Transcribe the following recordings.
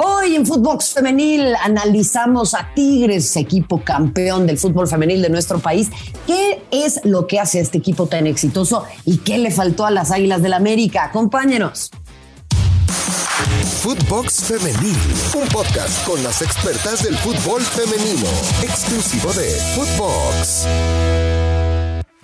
Hoy en Footbox Femenil analizamos a Tigres, equipo campeón del fútbol femenil de nuestro país. ¿Qué es lo que hace a este equipo tan exitoso y qué le faltó a las Águilas del la América? Acompáñenos. Footbox Femenil, un podcast con las expertas del fútbol femenino, exclusivo de Footbox.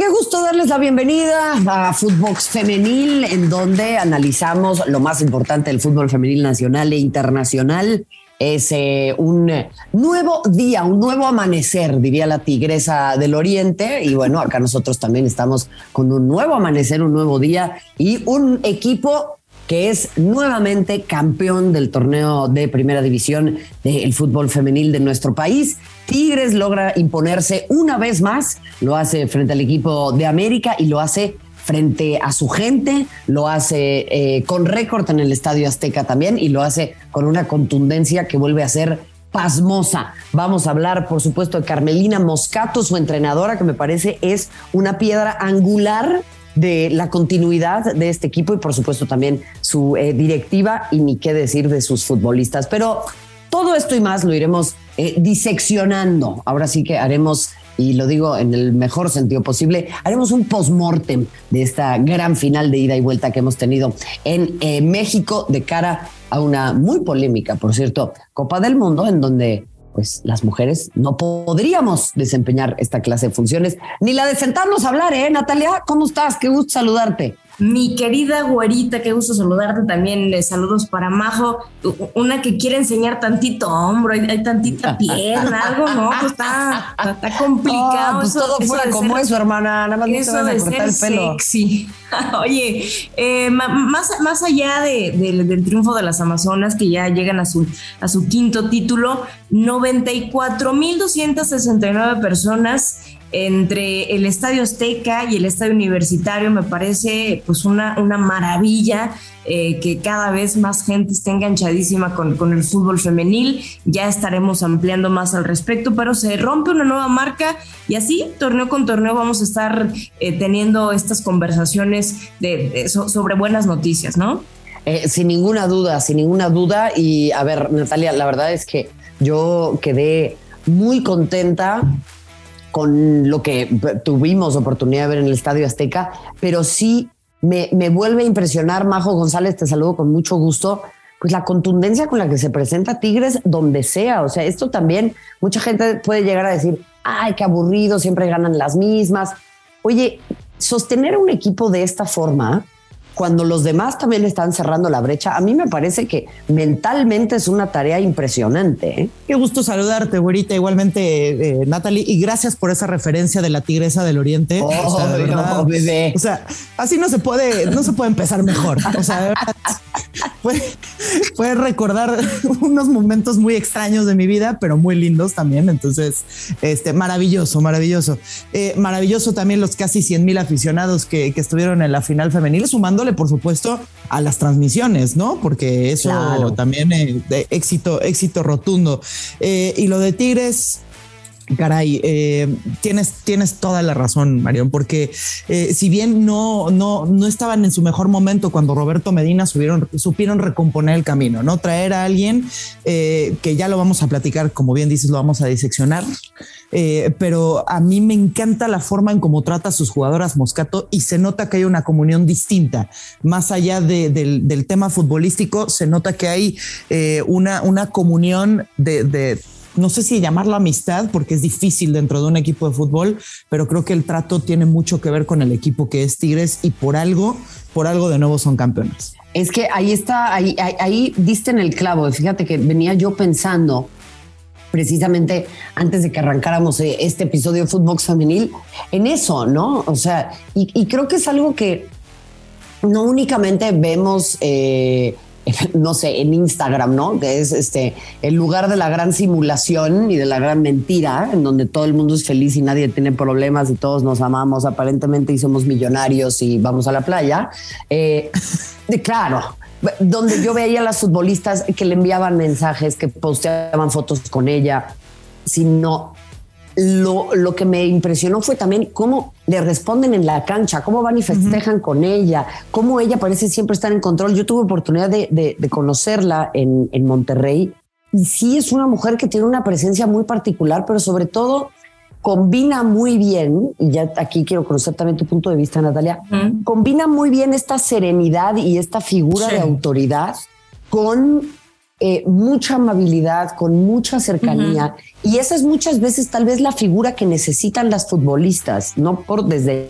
Qué gusto darles la bienvenida a Footbox Femenil, en donde analizamos lo más importante del fútbol femenil nacional e internacional. Es eh, un nuevo día, un nuevo amanecer, diría la tigresa del oriente. Y bueno, acá nosotros también estamos con un nuevo amanecer, un nuevo día y un equipo que es nuevamente campeón del torneo de primera división del fútbol femenil de nuestro país. Tigres logra imponerse una vez más, lo hace frente al equipo de América y lo hace frente a su gente, lo hace eh, con récord en el Estadio Azteca también y lo hace con una contundencia que vuelve a ser pasmosa. Vamos a hablar, por supuesto, de Carmelina Moscato, su entrenadora, que me parece es una piedra angular de la continuidad de este equipo y por supuesto también su eh, directiva y ni qué decir de sus futbolistas. Pero todo esto y más lo iremos eh, diseccionando. Ahora sí que haremos, y lo digo en el mejor sentido posible, haremos un post-mortem de esta gran final de ida y vuelta que hemos tenido en eh, México de cara a una muy polémica, por cierto, Copa del Mundo, en donde pues las mujeres no podríamos desempeñar esta clase de funciones, ni la de sentarnos a hablar, ¿eh? Natalia, ¿cómo estás? Qué gusto saludarte. Mi querida güerita, qué gusto saludarte también. saludos para Majo, una que quiere enseñar tantito hombro, hay, tantita pierna, algo, ¿no? Pues está, está complicado. pues todo fuera como eso, hermana. Nada más eso no te cortar el pelo. Sexy. Oye, eh, más, más allá del triunfo de las Amazonas, que ya llegan a su, a su quinto título, 94.269 personas entre el Estadio Azteca y el Estadio Universitario me parece pues una, una maravilla eh, que cada vez más gente esté enganchadísima con, con, el fútbol femenil. Ya estaremos ampliando más al respecto, pero se rompe una nueva marca y así, torneo con torneo, vamos a estar eh, teniendo estas conversaciones de, sobre buenas noticias, ¿no? Eh, sin ninguna duda, sin ninguna duda. Y a ver, Natalia, la verdad es que yo quedé muy contenta con lo que tuvimos oportunidad de ver en el Estadio Azteca, pero sí me, vuelve a impresionar, Majo González, te saludo con mucho gusto, pues la contundencia con la que se presenta Tigres donde sea. O sea, esto también, mucha gente puede llegar a decir, ay, qué aburrido, siempre ganan las mismas. Oye, sostener un equipo de esta forma cuando los demás también están cerrando la brecha, a mí me parece que mentalmente es una tarea impresionante. ¿eh? Qué gusto saludarte, güerita, igualmente, eh, Natalie, y gracias por esa referencia de la tigresa del oriente. Oh, o sea, bebé. O sea, así no se puede, no se puede empezar mejor. O sea, puede, recordar unos momentos muy extraños de mi vida, pero muy lindos también. Entonces, este, maravilloso, maravilloso. Eh, maravilloso también los casi 100 mil aficionados que, que estuvieron en la final femenil, sumando por supuesto, a las transmisiones, ¿no? Porque eso también es de éxito, éxito rotundo. Eh, y lo de Tigres, Caray, eh, tienes, tienes toda la razón, Marión, porque eh, si bien no, no, no estaban en su mejor momento cuando Roberto Medina subieron, supieron recomponer el camino, ¿no? Traer a alguien que ya lo vamos a platicar, como bien dices, lo vamos a diseccionar, eh, pero a mí me encanta la forma en cómo trata a sus jugadoras Moscato y se nota que hay una comunión distinta. Más allá del, tema futbolístico, se nota que hay eh, una, una comunión de, no sé si llamarlo amistad, porque es difícil dentro de un equipo de fútbol, pero creo que el trato tiene mucho que ver con el equipo que es Tigres y por algo, por algo de nuevo son campeones. Es que ahí está, ahí, ahí, diste en el clavo. Fíjate que venía yo pensando precisamente antes de que arrancáramos eh, este episodio de Footbox Femenil, en eso, ¿no? O sea, y, creo que es algo que no únicamente vemos, eh, no sé, en Instagram, ¿no? Que es este el lugar de la gran simulación y de la gran mentira, en donde todo el mundo es feliz y nadie tiene problemas y todos nos amamos aparentemente y somos millonarios y vamos a la playa. Eh, claro, donde yo veía a las futbolistas que le enviaban mensajes, que posteaban fotos con ella, sino lo, lo, que me impresionó fue también cómo le responden en la cancha, cómo van y festejan con ella, cómo ella parece siempre estar en control. Yo tuve oportunidad de, de, conocerla en, en, Monterrey y sí es una mujer que tiene una presencia muy particular, pero sobre todo combina muy bien, y ya aquí quiero conocer también tu punto de vista, Natalia, combina muy bien esta serenidad y esta figura de autoridad con eh, mucha amabilidad, con mucha cercanía. Y esa es muchas veces tal vez la figura que necesitan las futbolistas, no por desde,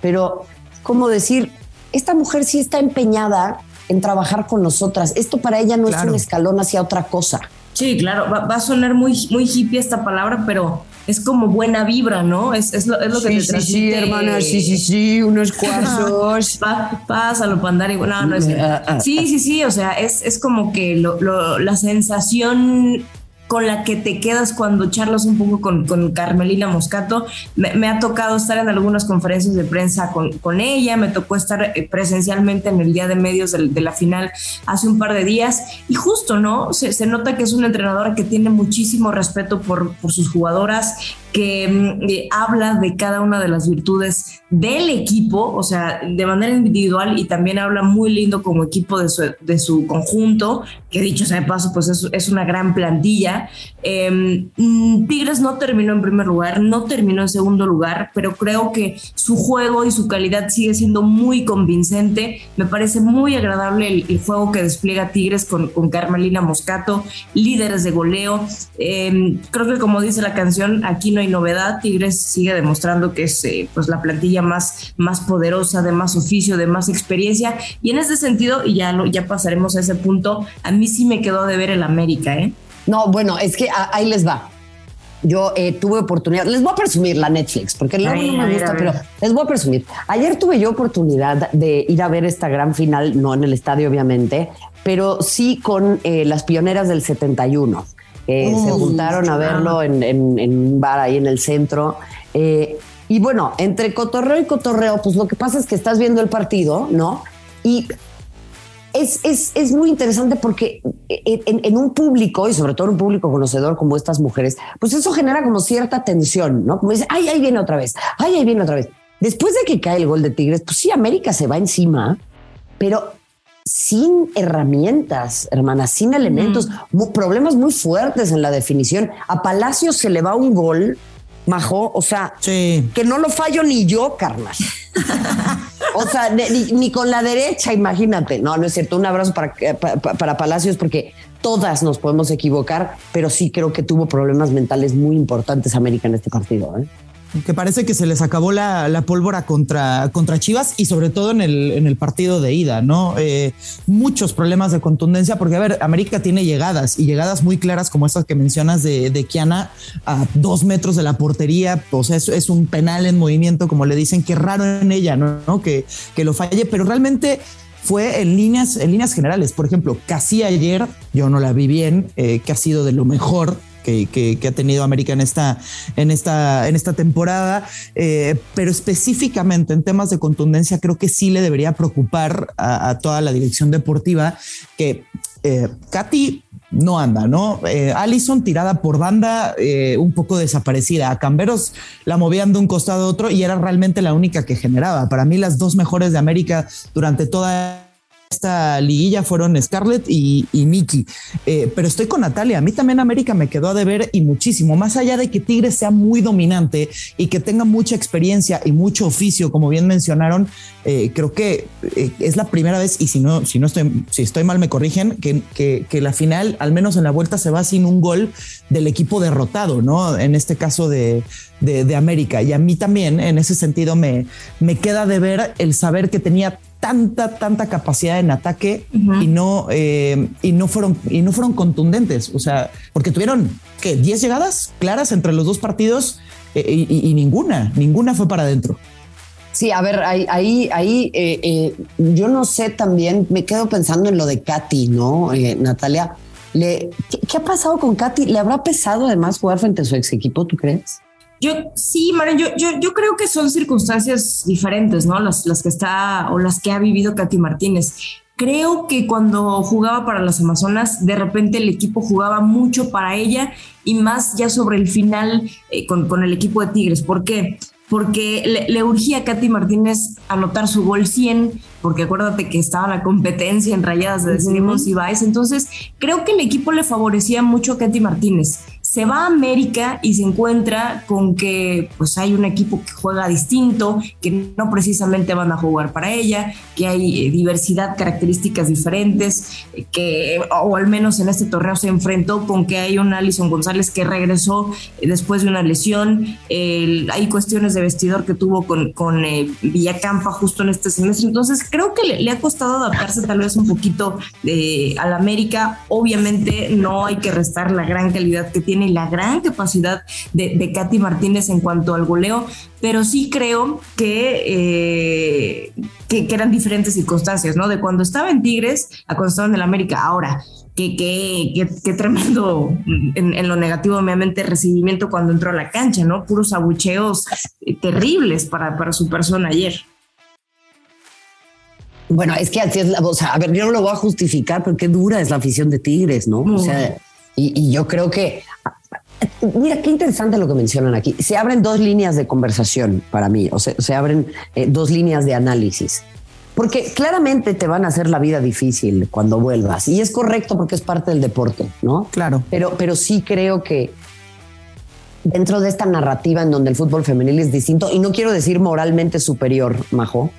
pero como decir, esta mujer sí está empeñada en trabajar con nosotras. Esto para ella no es un escalón hacia otra cosa. Sí, claro, va, a sonar muy, muy hippie esta palabra, pero es como buena vibra, ¿no? Es, es, lo, es lo que te transmite. Sí, sí, hermana, sí, sí, sí, unos cuarzos. pásalo, pandari. No, no es. Ah, ah, sí, ah. sí, sí, o sea, es, es como que lo, lo, la sensación con la que te quedas cuando charlas un poco con, con Carmelina Moscato. Me, ha tocado estar en algunas conferencias de prensa con, con ella, me tocó estar eh, presencialmente en el día de medios de, la final hace un par de días y justo, ¿no? Se, se, nota que es una entrenadora que tiene muchísimo respeto por, por sus jugadoras, que mm, eh, habla de cada una de las virtudes del equipo, o sea, de manera individual y también habla muy lindo como equipo de su, de su conjunto, que dicho sea de paso, pues es, es una gran plantilla. Em, mm, Tigres no terminó en primer lugar, no terminó en segundo lugar, pero creo que su juego y su calidad sigue siendo muy convincente. Me parece muy agradable el, juego que despliega Tigres con, Carmelina Moscato, líderes de goleo. Em, creo que como dice la canción, aquí no hay novedad. Tigres sigue demostrando que es eh, pues la plantilla más, más poderosa, de más oficio, de más experiencia. Y en ese sentido, y ya, ya pasaremos a ese punto, a mí sí me quedó de ver el América, ¿eh? No, bueno, es que ahí les va. Yo eh, tuve oportunidad, les voy a presumir la Netflix, porque luego no me gusta, pero les voy a presumir. Ayer tuve yo oportunidad de ir a ver esta gran final, no en el estadio obviamente, pero sí con eh, las pioneras del 71 se juntaron a verlo en, un bar ahí en el centro. Eh, y bueno, entre cotorreo y cotorreo, pues lo que pasa es que estás viendo el partido, ¿no? Y es, es, muy interesante porque en, un público, y sobre todo un público conocedor como estas mujeres, pues eso genera como cierta tensión, ¿no? Como dice, ay, ahí viene otra vez, ay, ahí viene otra vez. Después de que cae el gol de Tigres, pues sí, América se va encima, pero sin herramientas, hermanas, sin elementos, problemas muy fuertes en la definición. A Palacio se le va un gol, Majo, o sea, que no lo fallo ni yo, carnal. o sea, ni, con la derecha, imagínate. No, no es cierto. Un abrazo para, para, para Palacios porque todas nos podemos equivocar, pero sí creo que tuvo problemas mentales muy importantes América en este partido. ¿eh? Que parece que se les acabó la, pólvora contra, contra Chivas y sobre todo en el, en el partido de ida, ¿no? Eh, muchos problemas de contundencia, porque a ver, América tiene llegadas y llegadas muy claras como estas que mencionas de, de Kiana a dos metros de la portería, o sea, es, un penal en movimiento, como le dicen, que raro en ella, ¿no? Que, que lo falle, pero realmente fue en líneas, en líneas generales. Por ejemplo, casi ayer, yo no la vi bien, eh, que ha sido de lo mejor que, ha tenido América en esta, en esta, en esta temporada, eh, pero específicamente en temas de contundencia creo que sí le debería preocupar a, toda la dirección deportiva que eh, Katy no anda, ¿no? Eh, Allison tirada por banda, un poco desaparecida. A Camberos la movían de un costado a otro y era realmente la única que generaba. Para mí, las dos mejores de América durante toda esta liguilla fueron Scarlett y, y Nikki. Eh, pero estoy con Natalia. A mí también América me quedó a deber y muchísimo. Más allá de que Tigres sea muy dominante y que tenga mucha experiencia y mucho oficio, como bien mencionaron, eh, creo que eh, es la primera vez, y si no, si no estoy, si estoy mal, me corrigen, que, que, la final, al menos en la vuelta, se va sin un gol del equipo derrotado, ¿no? En este caso de, de, América. Y a mí también, en ese sentido, me, me queda de ver el saber que tenía tanta, tanta capacidad en ataque y no, eh, y no fueron, y no fueron contundentes. O sea, porque tuvieron que 10 llegadas claras entre los dos partidos eh, y, ninguna, ninguna fue para adentro. Sí, a ver, ahí, ahí, ahí eh, yo no sé también, me quedo pensando en lo de Katy, ¿no? Natalia, ¿le, ¿qué, ha pasado con Katy? ¿Le habrá pesado además jugar frente a su ex equipo, tú crees? Yo sí, Maren, yo, yo, yo, creo que son circunstancias diferentes, ¿no? Las, las que está o las que ha vivido Katy Martínez. Creo que cuando jugaba para las Amazonas, de repente el equipo jugaba mucho para ella y más ya sobre el final eh, con, con, el equipo de Tigres. ¿Por qué? Porque le, urgía a Katy Martínez anotar su gol 100, porque acuérdate que estaba la competencia en rayadas de Decidimos y Vice. Entonces, creo que el equipo le favorecía mucho a Katy Martínez se va a América y se encuentra con que pues hay un equipo que juega distinto, que no precisamente van a jugar para ella, que hay eh, diversidad, características diferentes, que o al menos en este torneo se enfrentó con que hay un Alison González que regresó eh, después de una lesión, hay cuestiones de vestidor que tuvo con, con eh, Villacampa justo en este semestre, entonces creo que le, ha costado adaptarse tal vez un poquito a la América, obviamente no hay que restar la gran calidad que tiene y la gran capacidad de, de Katy Martínez en cuanto al goleo, pero sí creo que, eh, que, eran diferentes circunstancias, ¿no? De cuando estaba en Tigres a cuando estaba en el América. Ahora, qué, qué, qué, tremendo en, lo negativo, obviamente, recibimiento cuando entró a la cancha, ¿no? Puros abucheos terribles para, para su persona ayer. Bueno, es que así es la, o sea, a ver, yo no lo voy a justificar, pero qué dura es la afición de Tigres, ¿no? O sea, y, y, yo creo que Mira, qué interesante lo que mencionan aquí. Se abren dos líneas de conversación para mí, o sea, se abren eh, dos líneas de análisis. Porque claramente te van a hacer la vida difícil cuando vuelvas. Y es correcto porque es parte del deporte, ¿no? Claro. Pero, pero sí creo que dentro de esta narrativa en donde el fútbol femenil es distinto, y no quiero decir moralmente superior, Majo,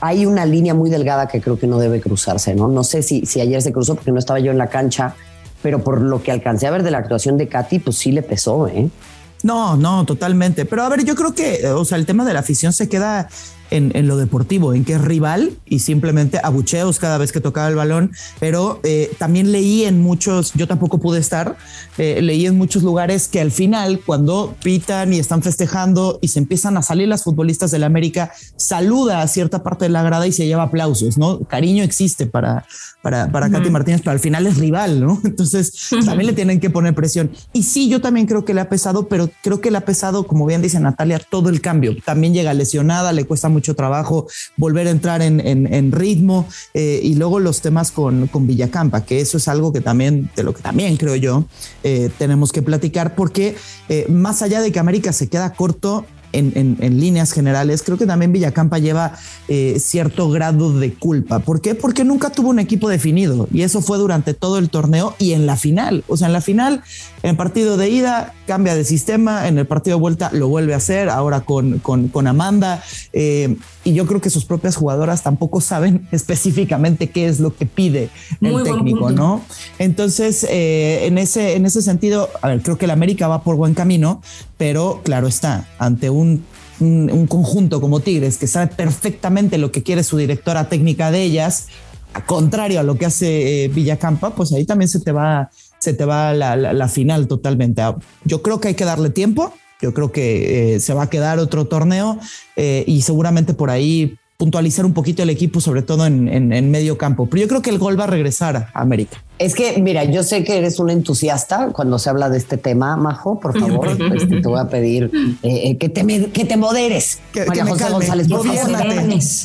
hay una línea muy delgada que creo que no debe cruzarse, ¿no? No sé si, si ayer se cruzó porque no estaba yo en la cancha, pero por lo que alcancé a ver de la actuación de Katy, pues sí le pesó, ¿eh? No, no, totalmente. Pero a ver, yo creo que, o sea, el tema de la afición se queda en, lo deportivo, en que es rival y simplemente abucheos cada vez que tocaba el balón, pero eh, también leí en muchos, yo tampoco pude estar, eh, leí en muchos lugares que al final cuando pitan y están festejando y se empiezan a salir las futbolistas del América, saluda a cierta parte de la grada y se lleva aplausos, ¿no? Cariño existe para, para, para Katy Martínez, pero al final es rival, ¿no? Entonces también le tienen que poner presión. Y sí, yo también creo que le ha pesado, pero creo que le ha pesado, como bien dice Natalia, todo el cambio. También llega lesionada, le cuesta mucho trabajo volver a entrar en, en, ritmo eh, y luego los temas con, con, Villacampa, que eso es algo que también, de lo que también creo yo, eh, tenemos que platicar porque eh, más allá de que América se queda corto, en, líneas generales, creo que también Villacampa lleva eh, cierto grado de culpa. ¿Por qué? Porque nunca tuvo un equipo definido y eso fue durante todo el torneo y en la final. O sea, en la final, en el partido de ida cambia de sistema, en el partido de vuelta lo vuelve a hacer, ahora con, con, Amanda. Eh, y yo creo que sus propias jugadoras tampoco saben específicamente qué es lo que pide el técnico, ¿no? Entonces, eh, en, ese, en ese sentido, a ver, creo que el América va por buen camino, pero claro está, ante un, un, conjunto como Tigres que sabe perfectamente lo que quiere su directora técnica de ellas, a contrario a lo que hace eh, Villacampa, pues ahí también se te va, se te va la, final totalmente. Yo creo que hay que darle tiempo yo creo que eh, se va a quedar otro torneo eh, y seguramente por ahí puntualizar un poquito el equipo, sobre todo en, medio campo. Pero yo creo que el gol va a regresar a América. Es que, mira, yo sé que eres un entusiasta cuando se habla de este tema, Majo. Por favor, este, te voy a pedir eh, que, te, que te moderes. Que, María José González,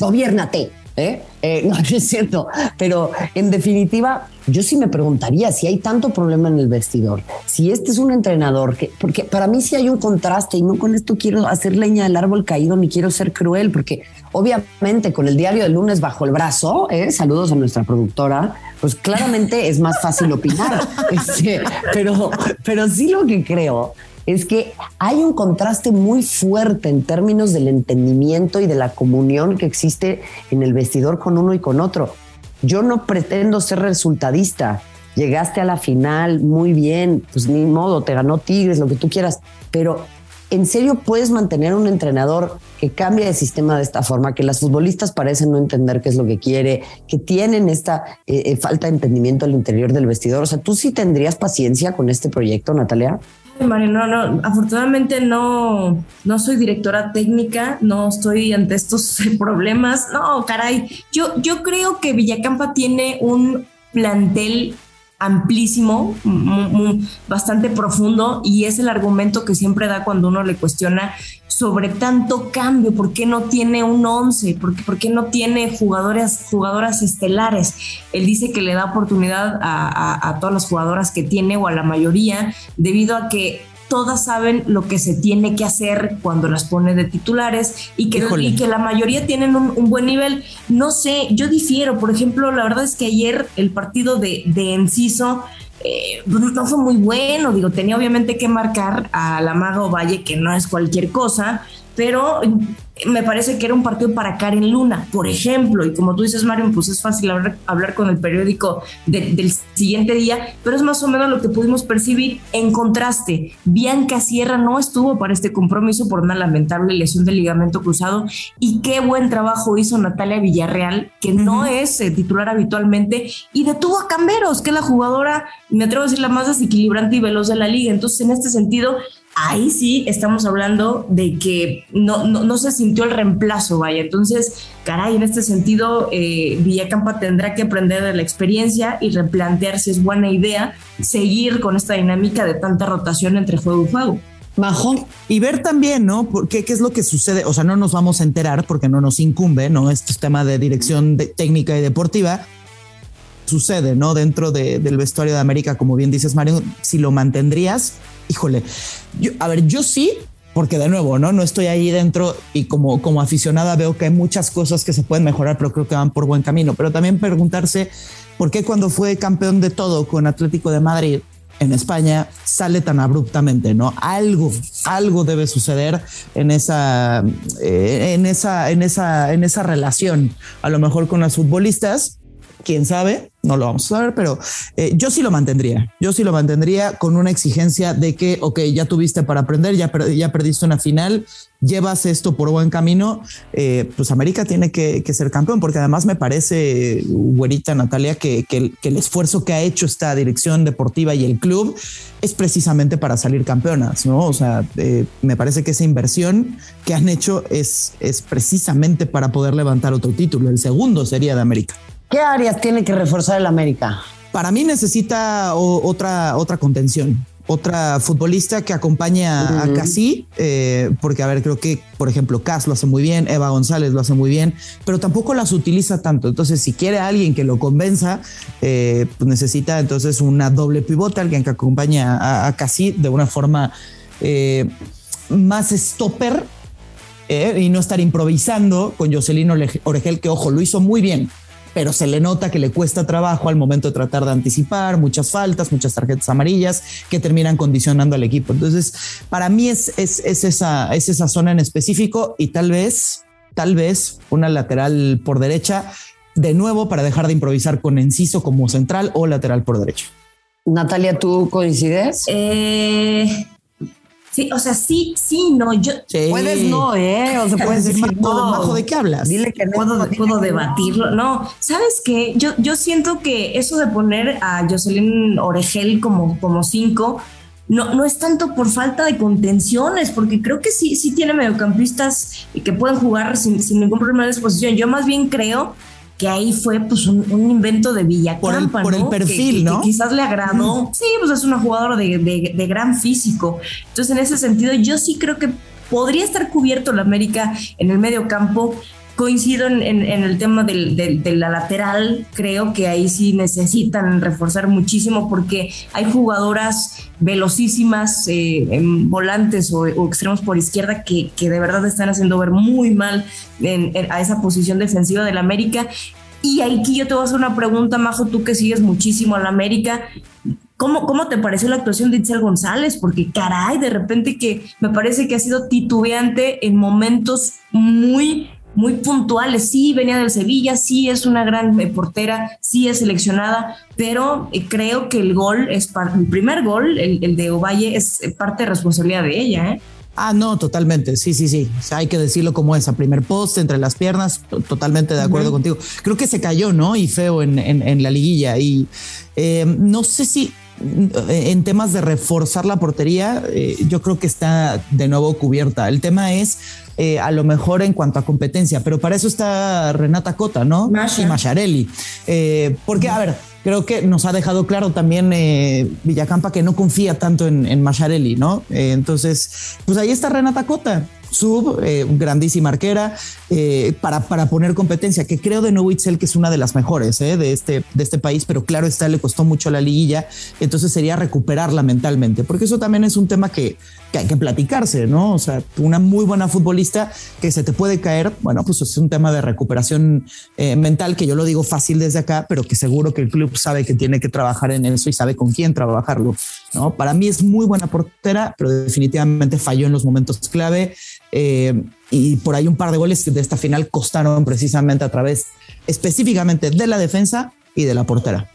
Gobiernate. ¿Eh? ¿eh? no, es cierto, pero en definitiva, yo sí me preguntaría si hay tanto problema en el vestidor, si este es un entrenador que, porque para mí sí hay un contraste y no con esto quiero hacer leña del árbol caído ni quiero ser cruel, porque obviamente con el diario del lunes bajo el brazo, ¿eh? saludos a nuestra productora, pues claramente es más fácil opinar, este, pero, pero sí lo que creo es que hay un contraste muy fuerte en términos del entendimiento y de la comunión que existe en el vestidor con uno y con otro. Yo no pretendo ser resultadista. Llegaste a la final muy bien, pues ni modo, te ganó Tigres, lo que tú quieras, pero ¿en serio puedes mantener un entrenador que cambia de sistema de esta forma, que las futbolistas parecen no entender qué es lo que quiere, que tienen esta eh, eh, falta de entendimiento al interior del vestidor? O sea, ¿tú sí tendrías paciencia con este proyecto, Natalia? Mario, no, no, afortunadamente no, no soy directora técnica, no estoy ante estos problemas. No, caray, yo, yo creo que Villacampa tiene un plantel amplísimo, bastante profundo y es el argumento que siempre da cuando uno le cuestiona sobre tanto cambio, por qué no tiene un 11, por qué, por qué no tiene jugadoras, jugadoras estelares. Él dice que le da oportunidad a, a todas las jugadoras que tiene o a la mayoría debido a que todas saben lo que se tiene que hacer cuando las pone de titulares y que, que la mayoría tienen un, buen nivel. No sé, yo difiero. Por ejemplo, la verdad es que ayer el partido de, de Enciso eh, pues, no fue muy bueno. Digo, tenía obviamente que marcar a la Mago Valle, que no es cualquier cosa, pero me parece que era un partido para Karen Luna, por ejemplo, y como tú dices, Mario, pues es fácil hablar, con el periódico del siguiente día, pero es más o menos lo que pudimos percibir. En contraste, Bianca Sierra no estuvo para este compromiso por una lamentable lesión del ligamento cruzado y qué buen trabajo hizo Natalia Villarreal, que no es eh, titular habitualmente, y detuvo a Camberos, que es la jugadora, me atrevo a decir, la más desequilibrante y veloz de la liga. Entonces, en este sentido, ahí sí estamos hablando de que no, no, se sintió el reemplazo, vaya. Entonces, caray, en este sentido, eh, Villacampa tendrá que aprender de la experiencia y replantear si es buena idea seguir con esta dinámica de tanta rotación entre juego y juego. Mejor. Y ver también, ¿no? ¿Qué, ¿Qué es lo que sucede? O sea, no nos vamos a enterar porque no nos incumbe, ¿no? Este es tema de dirección técnica y deportiva, sucede, ¿no? Dentro del vestuario de América, como bien dices, Mario, si lo mantendrías, híjole, yo, a ver, yo sí, porque de nuevo, ¿no? No estoy ahí dentro y como, como aficionada veo que hay muchas cosas que se pueden mejorar, pero creo que van por buen camino. Pero también preguntarse por qué cuando fue campeón de todo con Atlético de Madrid en España sale tan abruptamente, ¿no? Algo, algo debe suceder en esa, eh, en esa, en esa, en esa relación, a lo mejor con las futbolistas, quién sabe, no lo vamos a saber, pero eh, yo sí lo mantendría. Yo sí lo mantendría con una exigencia de que, ok, ya tuviste para aprender, ya, ya perdiste una final, llevas esto por buen camino, eh, pues América tiene que, ser campeón, porque además me parece, güerita Natalia, que, el esfuerzo que ha hecho esta dirección deportiva y el club es precisamente para salir campeonas, ¿no? O sea, eh, me parece que esa inversión que han hecho es, es precisamente para poder levantar otro título. El segundo sería de América. ¿Qué áreas tiene que reforzar el América? Para mí necesita otra, otra contención otra futbolista que acompaña a Casi, eh, porque a ver, creo que, por ejemplo, Cas lo hace muy bien, Eva González lo hace muy bien, pero tampoco las utiliza tanto. Entonces, si quiere a alguien que lo convenza, eh, pues necesita entonces una doble pivote, alguien que acompañe a, Casi de una forma eh, más stopper y no estar improvisando con Jocelyn Oregel, que ojo, lo hizo muy bien pero se le nota que le cuesta trabajo al momento de tratar de anticipar, muchas faltas, muchas tarjetas amarillas que terminan condicionando al equipo. Entonces, para mí es, es, esa, es esa zona en específico y tal vez, tal vez una lateral por derecha, de nuevo para dejar de improvisar con Enciso como central o lateral por derecha. Natalia, ¿tú coincides? Eh, Sí, o sea, sí, sí, no, yo... Puedes no, ¿eh? O sea, puedes decir no. ¿De qué hablas? Dile que no. Puedo, puedo debatirlo. No, ¿sabes qué? Yo, yo siento que eso de poner a Jocelyn Oregel como, como cinco no, no es tanto por falta de contenciones, porque creo que sí, sí tiene mediocampistas que pueden jugar sin, sin ningún problema de exposición. Yo más bien creo que ahí fue pues un, invento de Villacampa, por el, por el perfil, ¿no? Que quizás le agradó. Sí, pues es una jugadora de, de, gran físico. Entonces, en ese sentido, yo sí creo que podría estar cubierto la América en el medio campo coincido en, el tema de la lateral, creo que ahí sí necesitan reforzar muchísimo porque hay jugadoras velocísimas, eh, en volantes o, extremos por izquierda que, de verdad están haciendo ver muy mal a esa posición defensiva del América. Y aquí yo te voy a hacer una pregunta, Majo, tú que sigues muchísimo a la América. ¿Cómo, ¿Cómo te pareció la actuación de Itzel González? Porque caray, de repente que me parece que ha sido titubeante en momentos muy muy puntuales. Sí, venía del Sevilla, sí es una gran eh, portera, sí es seleccionada, pero eh, creo que el gol es el primer gol, el, de Ovalle, es eh, parte de responsabilidad de ella. ¿eh? Ah, no, totalmente. Sí, sí, sí. hay que decirlo como es, a primer poste entre las piernas. Totalmente de acuerdo contigo. Creo que se cayó, ¿no? Y feo en, en, la liguilla. Y no sé si en temas de reforzar la portería, yo creo que está de nuevo cubierta. El tema es eh, a lo mejor en cuanto a competencia, pero para eso está Renata Cota, ¿no? Y Macharelli. Eh, porque, a ver, creo que nos ha dejado claro también eh, Villacampa que no confía tanto en, en Macharelli, ¿no? Eh, entonces, pues ahí está Renata Cota sub, eh, grandísima arquera, eh, para, para poner competencia, que creo de Witzel que es una de las mejores eh, de, este, de este país, pero claro está, le costó mucho la liguilla, entonces sería recuperarla mentalmente, porque eso también es un tema que, que hay que platicarse, ¿no? O sea, una muy buena futbolista que se te puede caer, bueno, pues es un tema de recuperación eh, mental, que yo lo digo fácil desde acá, pero que seguro que el club sabe que tiene que trabajar en eso y sabe con quién trabajarlo, ¿no? Para mí es muy buena portera, pero definitivamente falló en los momentos clave. Eh, y por ahí un par de goles de esta final costaron precisamente a través específicamente de la defensa y de la portera.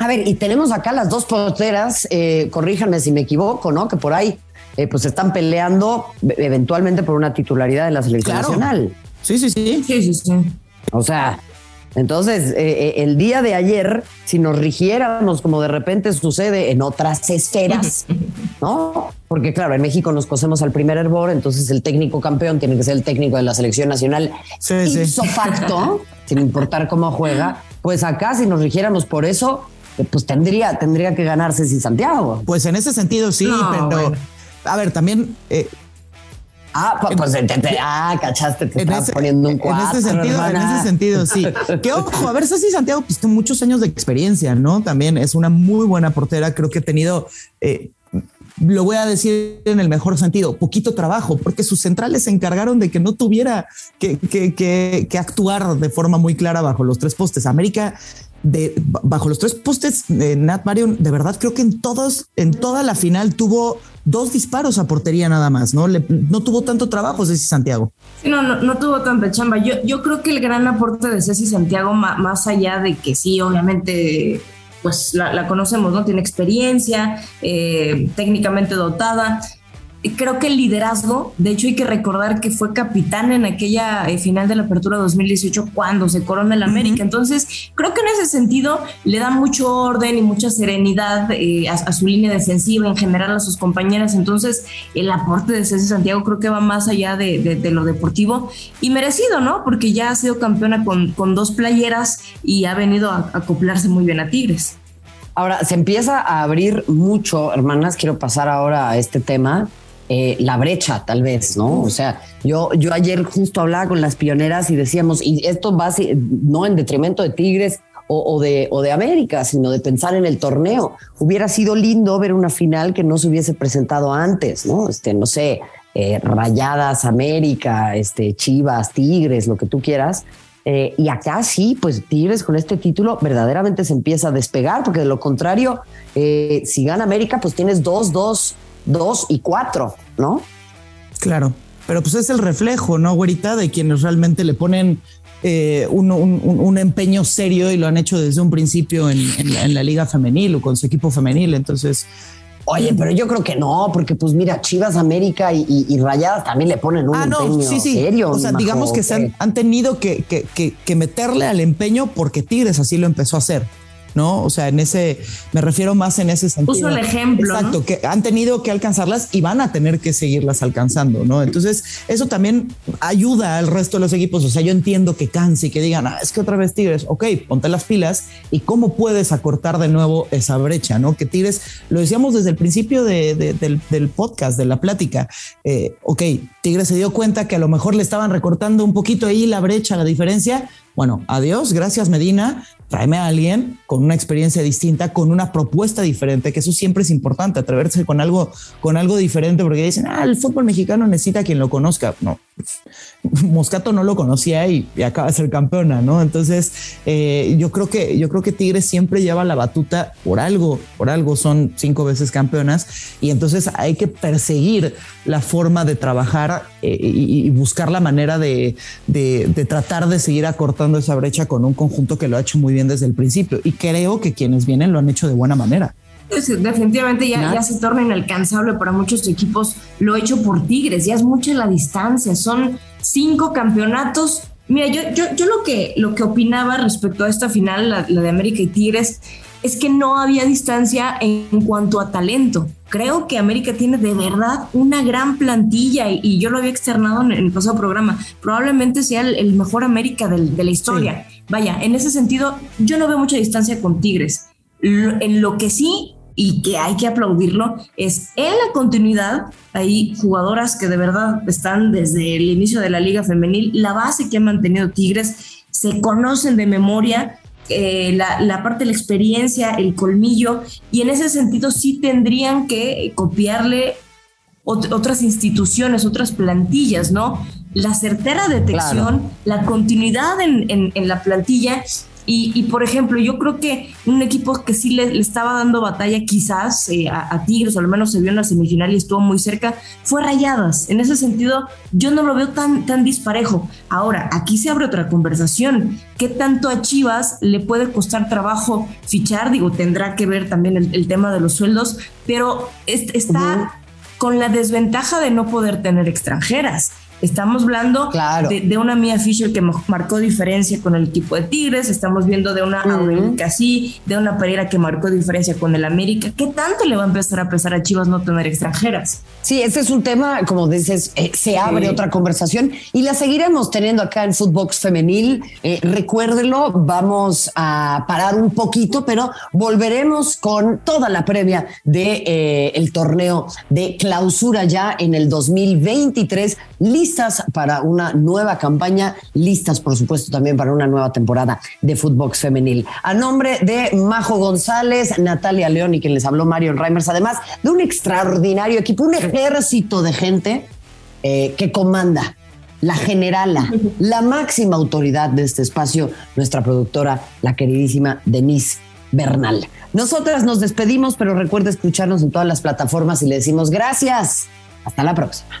A ver, y tenemos acá las dos porteras, eh, corríjanme si me equivoco, ¿no? Que por ahí eh, pues están peleando eventualmente por una titularidad de la selección nacional. Sí, sí, sí. Sí, sí, sí. O sea, entonces, eh, el día de ayer, si nos rigiéramos como de repente sucede en otras esferas, ¿no? Porque claro, en México nos cosemos al primer hervor, entonces el técnico campeón tiene que ser el técnico de la selección nacional sí, ipso facto, sin importar cómo juega. Pues acá, si nos rigiéramos por eso, pues tendría, tendría que ganarse sin Santiago. Pues en ese sentido sí, pero a ver, también... Eh, ah, pues, te, ah, cachaste, te estás poniendo un cuatro, En ese sentido, en ese sentido, sí. que ojo, a ver, Ceci Santiago, pues tiene muchos años de experiencia, ¿no? También es una muy buena portera. Creo que ha tenido eh, lo voy a decir en el mejor sentido, poquito trabajo, porque sus centrales se encargaron de que no tuviera que, que, que, que actuar de forma muy clara bajo los tres postes. América de bajo los tres postes de Nat Marion, de verdad creo que en todos, en toda la final tuvo dos disparos a portería nada más, ¿no? No tuvo tanto trabajo Ceci Santiago. no, no, no, tuvo tanta chamba. Yo, yo creo que el gran aporte de Ceci Santiago, más allá de que sí, obviamente pues la, la, conocemos, ¿no? Tiene experiencia, eh, técnicamente dotada, creo que el liderazgo, de hecho hay que recordar que fue capitán en aquella eh, final de la apertura 2018 cuando se corona el América. Entonces, creo que en ese sentido le da mucho orden y mucha serenidad eh, a, su línea defensiva, en general a sus compañeras. Entonces, el aporte de César Santiago creo que va más allá de, lo deportivo y merecido, ¿no? Porque ya ha sido campeona con, con dos playeras y ha venido a acoplarse muy bien a Tigres. Ahora, se empieza a abrir mucho, hermanas, quiero pasar ahora a este tema, eh, la brecha, tal vez, ¿no? O sea, yo, yo ayer justo hablaba con las pioneras y decíamos, y esto va no en detrimento de Tigres o, de, o de América, sino de pensar en el torneo. Hubiera sido lindo ver una final que no se hubiese presentado antes, ¿no? Este, no sé, eh, Rayadas, América, este, Chivas, Tigres, lo que tú quieras. Eh, y acá sí, pues Tigres con este título verdaderamente se empieza a despegar, porque de lo contrario, si gana América, pues tienes dos, dos dos y cuatro, ¿no? Claro, pero pues es el reflejo, ¿no, güerita? De quienes realmente le ponen eh, un, empeño serio y lo han hecho desde un principio en, la liga femenil o con su equipo femenil. Entonces, Oye, pero yo creo que no, porque pues mira, Chivas América y, Rayadas también le ponen un ah, empeño serio. O sea, digamos que se han, tenido que, que, meterle al empeño porque Tigres así lo empezó a hacer. ¿No? O sea, en ese, me refiero más en ese sentido. Puso el ejemplo. Exacto, que han tenido que alcanzarlas y van a tener que seguirlas alcanzando, ¿no? Entonces, eso también ayuda al resto de los equipos. O sea, yo entiendo que canse y que digan, ah, es que otra vez Tigres, ok, ponte las pilas y cómo puedes acortar de nuevo esa brecha, ¿no? Que Tigres, lo decíamos desde el principio del, podcast, de la plática, eh, ok, Tigres se dio cuenta que a lo mejor le estaban recortando un poquito ahí la brecha, la diferencia. Bueno, adiós, gracias Medina, tráeme a alguien con una experiencia distinta, con una propuesta diferente, que eso siempre es importante, atreverse con algo, con algo diferente, porque dicen, ah, el fútbol mexicano necesita quien lo conozca. No, Moscato no lo conocía y, acaba de ser campeona, ¿no? Entonces, eh, yo creo que yo creo que Tigres siempre lleva la batuta por algo, por algo son cinco veces campeonas y entonces hay que perseguir la forma de trabajar eh, y, buscar la manera de, de tratar de seguir acortando esa brecha con un conjunto que lo ha hecho muy bien desde el principio y creo que quienes vienen lo han hecho de buena manera. definitivamente ya, ya, se torna inalcanzable para muchos equipos lo hecho por Tigres, ya es mucha la distancia, son cinco campeonatos. Mira, yo, yo, yo lo, que, lo que opinaba respecto a esta final, la, de América y Tigres, es que no había distancia en cuanto a talento. creo que América tiene de verdad una gran plantilla y, yo lo había externado en, el pasado programa. Probablemente sea el, mejor América de la historia. Vaya, en ese sentido, yo no veo mucha distancia con Tigres. en lo que sí y que hay que aplaudirlo es en la continuidad. Hay jugadoras que de verdad están desde el inicio de la liga femenil, la base que ha mantenido Tigres, se conocen de memoria, eh, la, parte de la experiencia, el colmillo, y en ese sentido sí tendrían que copiarle otras instituciones, otras plantillas, ¿no? La certera detección, la continuidad en, en, la plantilla y, por ejemplo, yo creo que un equipo que sí le, estaba dando batalla quizás eh, a, Tigres, o al menos se vio en la semifinal y estuvo muy cerca, fue Rayadas. En ese sentido, yo no lo veo tan, tan disparejo. Ahora, aquí se abre otra conversación. ¿Qué tanto a Chivas le puede costar trabajo fichar? Digo, tendrá que ver también el, tema de los sueldos, pero está con la desventaja de no poder tener extranjeras. Estamos hablando de, una Mia Fisher que marcó diferencia con el equipo de Tigres, estamos viendo de una uh de una Pereira que marcó diferencia con el América. ¿Qué tanto le va a empezar a pesar a Chivas no tener extranjeras? Sí, ese es un tema, como dices, eh, se abre otra conversación y la seguiremos teniendo acá en Footbox Femenil. Eh, recuérdelo, vamos a parar un poquito, pero volveremos con toda la previa de eh, el torneo de clausura ya en el 2023 listas para una nueva campaña, listas por supuesto también para una nueva temporada de fútbol femenil. A nombre de Majo González, Natalia León y quien les habló Mario Reimers, además de un extraordinario equipo, un ejército de gente eh, que comanda la generala, la máxima autoridad de este espacio, nuestra productora, la queridísima Denise Bernal. Nosotras nos despedimos, pero recuerda escucharnos en todas las plataformas y le decimos gracias. Hasta la próxima.